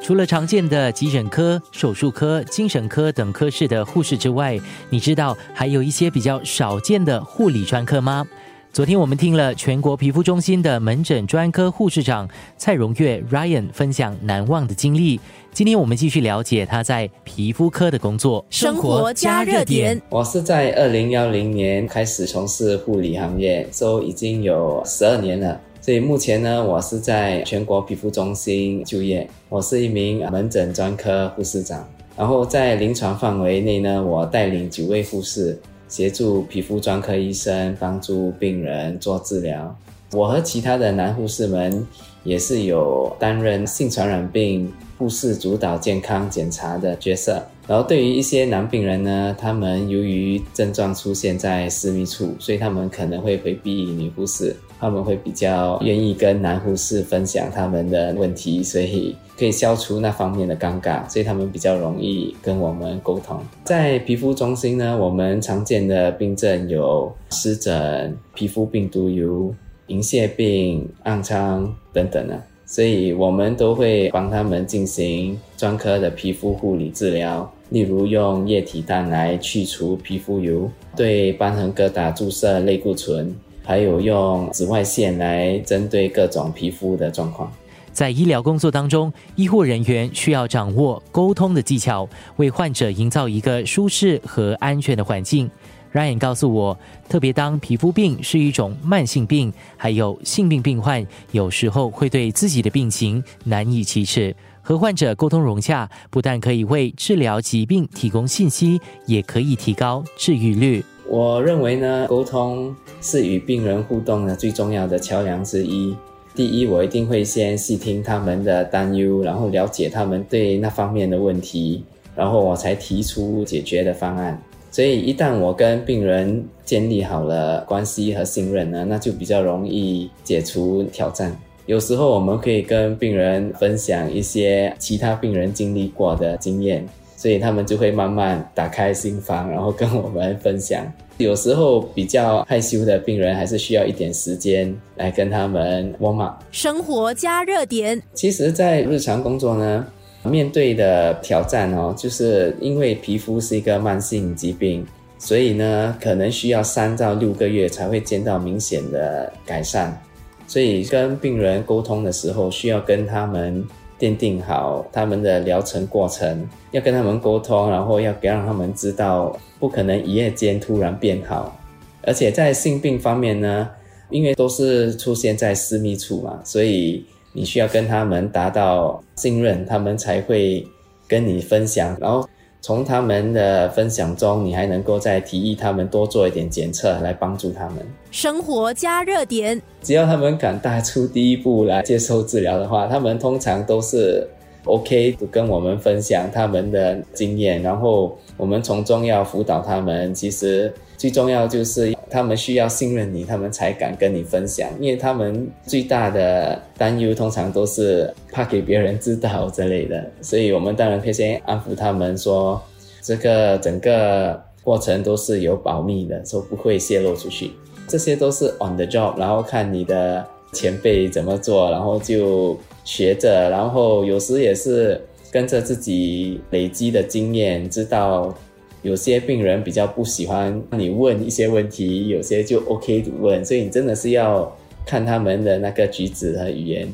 除了常见的急诊科、手术科、精神科等科室的护士之外，你知道还有一些比较少见的护理专科吗？昨天我们听了全国皮肤中心的门诊专科护士长蔡荣月 Ryan 分享难忘的经历。今天我们继续了解他在皮肤科的工作。生活加热点，我是在二零幺零年开始从事护理行业，都已经有十二年了。所以目前呢，我是在全国皮肤中心就业，我是一名门诊专科护士长。然后在临床范围内呢，我带领九位护士。协助皮肤专科医生帮助病人做治疗。我和其他的男护士们也是有担任性传染病护士主导健康检查的角色。然后对于一些男病人呢，他们由于症状出现在私密处，所以他们可能会回避女护士。他们会比较愿意跟男护士分享他们的问题，所以可以消除那方面的尴尬，所以他们比较容易跟我们沟通。在皮肤中心呢，我们常见的病症有湿疹、皮肤病毒疣、银屑病、暗疮等等呢，所以我们都会帮他们进行专科的皮肤护理治疗，例如用液体氮来去除皮肤油，对瘢痕疙瘩注射类固醇。还有用紫外线来针对各种皮肤的状况。在医疗工作当中，医护人员需要掌握沟通的技巧，为患者营造一个舒适和安全的环境。Ryan 告诉我，特别当皮肤病是一种慢性病，还有性病病患有时候会对自己的病情难以启齿。和患者沟通融洽，不但可以为治疗疾病提供信息，也可以提高治愈率。我认为呢，沟通是与病人互动的最重要的桥梁之一。第一，我一定会先细听他们的担忧，然后了解他们对那方面的问题，然后我才提出解决的方案。所以，一旦我跟病人建立好了关系和信任呢，那就比较容易解除挑战。有时候，我们可以跟病人分享一些其他病人经历过的经验。所以他们就会慢慢打开心房，然后跟我们分享。有时候比较害羞的病人，还是需要一点时间来跟他们 warm up。生活加热点。其实，在日常工作呢，面对的挑战哦，就是因为皮肤是一个慢性疾病，所以呢，可能需要三到六个月才会见到明显的改善。所以跟病人沟通的时候，需要跟他们。奠定好他们的疗程过程，要跟他们沟通，然后要让他们知道，不可能一夜间突然变好。而且在性病方面呢，因为都是出现在私密处嘛，所以你需要跟他们达到信任，他们才会跟你分享，然后。从他们的分享中，你还能够再提议他们多做一点检测，来帮助他们。生活加热点，只要他们敢踏出第一步来接受治疗的话，他们通常都是 OK，跟我们分享他们的经验，然后我们从中要辅导他们。其实最重要就是。他们需要信任你，他们才敢跟你分享，因为他们最大的担忧通常都是怕给别人知道之类的，所以我们当然可以先安抚他们说，这个整个过程都是有保密的，说不会泄露出去，这些都是 on the job，然后看你的前辈怎么做，然后就学着，然后有时也是跟着自己累积的经验，知道。有些病人比较不喜欢你问一些问题，有些就 OK 问，所以你真的是要看他们的那个举止和语言。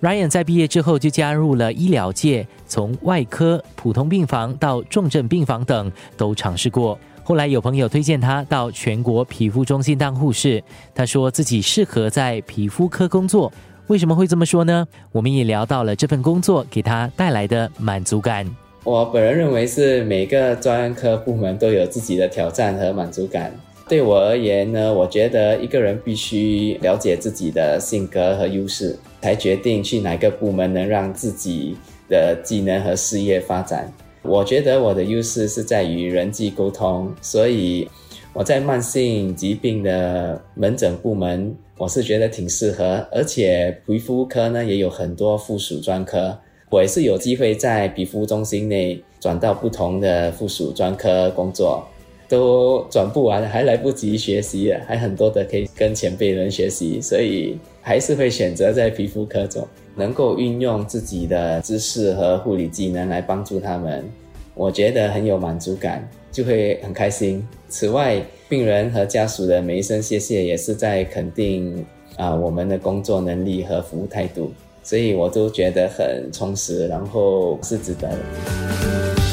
Ryan 在毕业之后就加入了医疗界，从外科、普通病房到重症病房等都尝试过。后来有朋友推荐他到全国皮肤中心当护士，他说自己适合在皮肤科工作。为什么会这么说呢？我们也聊到了这份工作给他带来的满足感。我本人认为是每个专科部门都有自己的挑战和满足感。对我而言呢，我觉得一个人必须了解自己的性格和优势，才决定去哪个部门能让自己的技能和事业发展。我觉得我的优势是在于人际沟通，所以我在慢性疾病的门诊部门，我是觉得挺适合，而且皮肤科呢也有很多附属专科。我也是有机会在皮肤中心内转到不同的附属专科工作，都转不完，还来不及学习，还很多的可以跟前辈人学习，所以还是会选择在皮肤科做。能够运用自己的知识和护理技能来帮助他们，我觉得很有满足感，就会很开心。此外，病人和家属的每一声谢谢，也是在肯定啊我们的工作能力和服务态度，所以我都觉得很充实，然后是值得的。